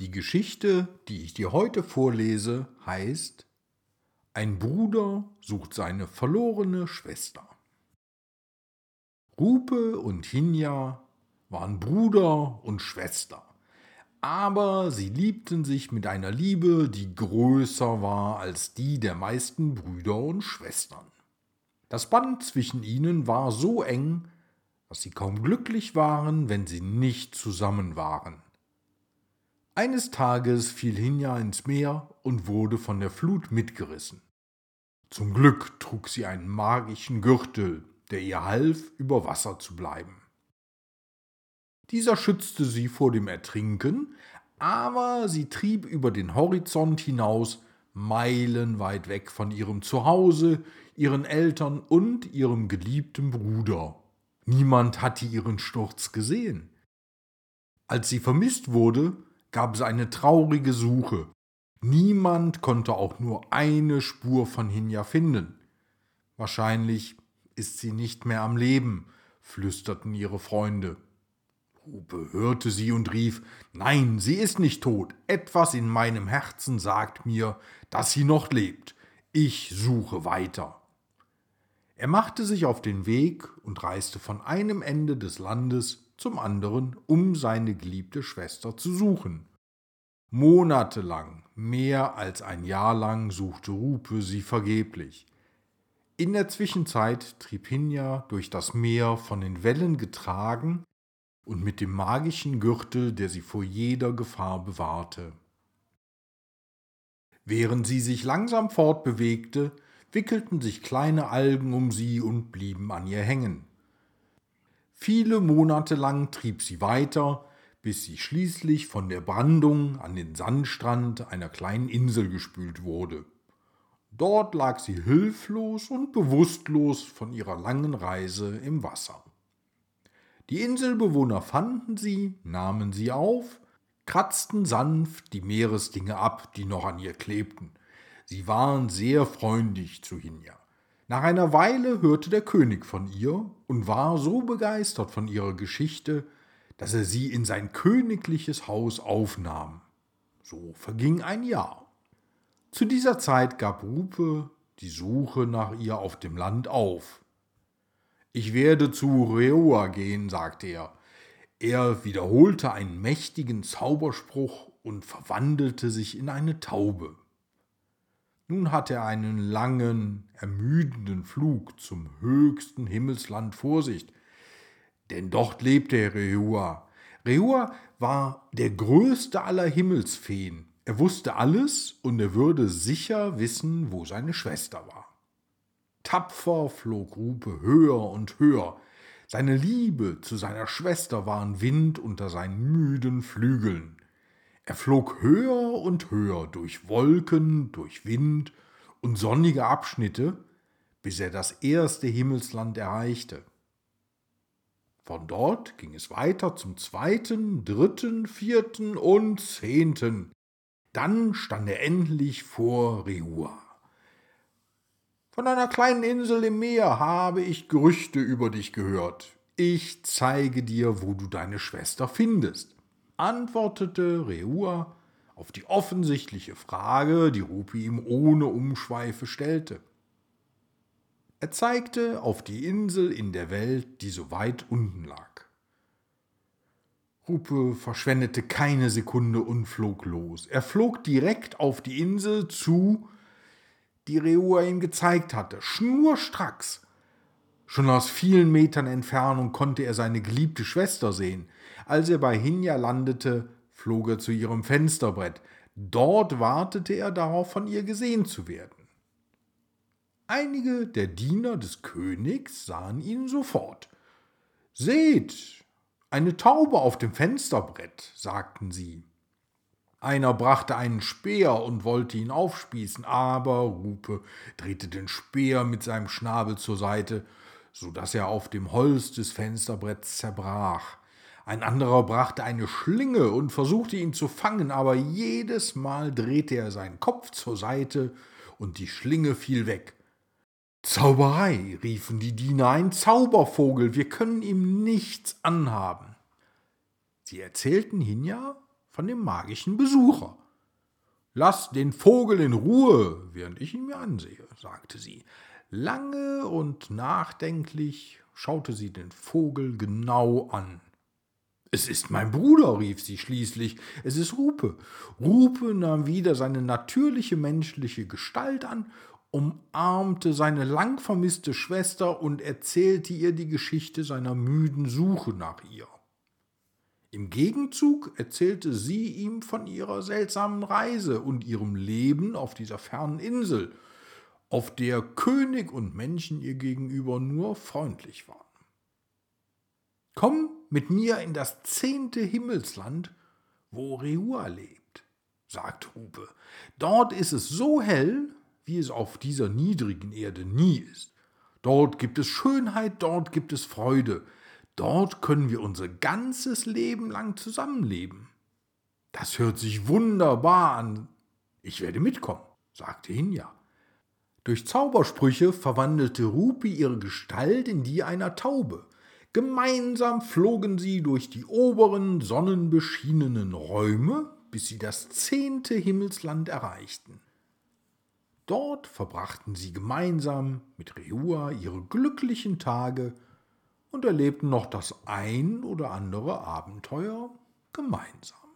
Die Geschichte, die ich dir heute vorlese, heißt Ein Bruder sucht seine verlorene Schwester. Rupe und Hinja waren Bruder und Schwester, aber sie liebten sich mit einer Liebe, die größer war als die der meisten Brüder und Schwestern. Das Band zwischen ihnen war so eng, dass sie kaum glücklich waren, wenn sie nicht zusammen waren. Eines Tages fiel Hinja ins Meer und wurde von der Flut mitgerissen. Zum Glück trug sie einen magischen Gürtel, der ihr half, über Wasser zu bleiben. Dieser schützte sie vor dem Ertrinken, aber sie trieb über den Horizont hinaus, meilenweit weg von ihrem Zuhause, ihren Eltern und ihrem geliebten Bruder. Niemand hatte ihren Sturz gesehen. Als sie vermisst wurde, gab es eine traurige Suche. Niemand konnte auch nur eine Spur von Hinja finden. Wahrscheinlich ist sie nicht mehr am Leben, flüsterten ihre Freunde. Hupe hörte sie und rief Nein, sie ist nicht tot. Etwas in meinem Herzen sagt mir, dass sie noch lebt. Ich suche weiter. Er machte sich auf den Weg und reiste von einem Ende des Landes zum anderen, um seine geliebte Schwester zu suchen. Monatelang, mehr als ein Jahr lang, suchte Rupe sie vergeblich. In der Zwischenzeit trieb Hinja durch das Meer von den Wellen getragen und mit dem magischen Gürtel, der sie vor jeder Gefahr bewahrte. Während sie sich langsam fortbewegte, wickelten sich kleine Algen um sie und blieben an ihr hängen. Viele Monate lang trieb sie weiter, bis sie schließlich von der Brandung an den Sandstrand einer kleinen Insel gespült wurde. Dort lag sie hilflos und bewusstlos von ihrer langen Reise im Wasser. Die Inselbewohner fanden sie, nahmen sie auf, kratzten sanft die Meeresdinge ab, die noch an ihr klebten. Sie waren sehr freundlich zu Hinja. Nach einer Weile hörte der König von ihr und war so begeistert von ihrer Geschichte, dass er sie in sein königliches Haus aufnahm. So verging ein Jahr. Zu dieser Zeit gab Rupe die Suche nach ihr auf dem Land auf. Ich werde zu Reoa gehen, sagte er. Er wiederholte einen mächtigen Zauberspruch und verwandelte sich in eine Taube. Nun hatte er einen langen, ermüdenden Flug zum höchsten Himmelsland vor sich, denn dort lebte Rehua. Rehua war der größte aller Himmelsfeen. Er wusste alles und er würde sicher wissen, wo seine Schwester war. Tapfer flog Rupe höher und höher. Seine Liebe zu seiner Schwester war ein Wind unter seinen müden Flügeln. Er flog höher und höher durch Wolken, durch Wind und sonnige Abschnitte, bis er das erste Himmelsland erreichte. Von dort ging es weiter zum zweiten, dritten, vierten und zehnten. Dann stand er endlich vor Rehua. Von einer kleinen Insel im Meer habe ich Gerüchte über dich gehört. Ich zeige dir, wo du deine Schwester findest antwortete Reua auf die offensichtliche Frage, die Rupi ihm ohne Umschweife stellte. Er zeigte auf die Insel in der Welt, die so weit unten lag. Rupe verschwendete keine Sekunde und flog los. Er flog direkt auf die Insel zu, die Reua ihm gezeigt hatte, schnurstracks. Schon aus vielen Metern Entfernung konnte er seine geliebte Schwester sehen. Als er bei Hinja landete, flog er zu ihrem Fensterbrett. Dort wartete er darauf, von ihr gesehen zu werden. Einige der Diener des Königs sahen ihn sofort. Seht, eine Taube auf dem Fensterbrett, sagten sie. Einer brachte einen Speer und wollte ihn aufspießen, aber Rupe drehte den Speer mit seinem Schnabel zur Seite so dass er auf dem Holz des Fensterbretts zerbrach. Ein anderer brachte eine Schlinge und versuchte ihn zu fangen, aber jedes Mal drehte er seinen Kopf zur Seite und die Schlinge fiel weg. Zauberei, riefen die Diener, ein Zaubervogel, wir können ihm nichts anhaben. Sie erzählten Hinja von dem magischen Besucher. Lass den Vogel in Ruhe, während ich ihn mir ansehe, sagte sie. Lange und nachdenklich schaute sie den Vogel genau an. Es ist mein Bruder, rief sie schließlich. Es ist Rupe. Rupe nahm wieder seine natürliche menschliche Gestalt an, umarmte seine lang vermisste Schwester und erzählte ihr die Geschichte seiner müden Suche nach ihr. Im Gegenzug erzählte sie ihm von ihrer seltsamen Reise und ihrem Leben auf dieser fernen Insel, auf der König und Menschen ihr gegenüber nur freundlich waren. Komm mit mir in das zehnte Himmelsland, wo Reua lebt, sagt Hupe. Dort ist es so hell, wie es auf dieser niedrigen Erde nie ist. Dort gibt es Schönheit, dort gibt es Freude. Dort können wir unser ganzes Leben lang zusammenleben. Das hört sich wunderbar an. Ich werde mitkommen, sagte Hinja. Durch Zaubersprüche verwandelte Rupi ihre Gestalt in die einer Taube. Gemeinsam flogen sie durch die oberen sonnenbeschienenen Räume, bis sie das zehnte Himmelsland erreichten. Dort verbrachten sie gemeinsam mit Reua ihre glücklichen Tage und erlebten noch das ein oder andere Abenteuer gemeinsam.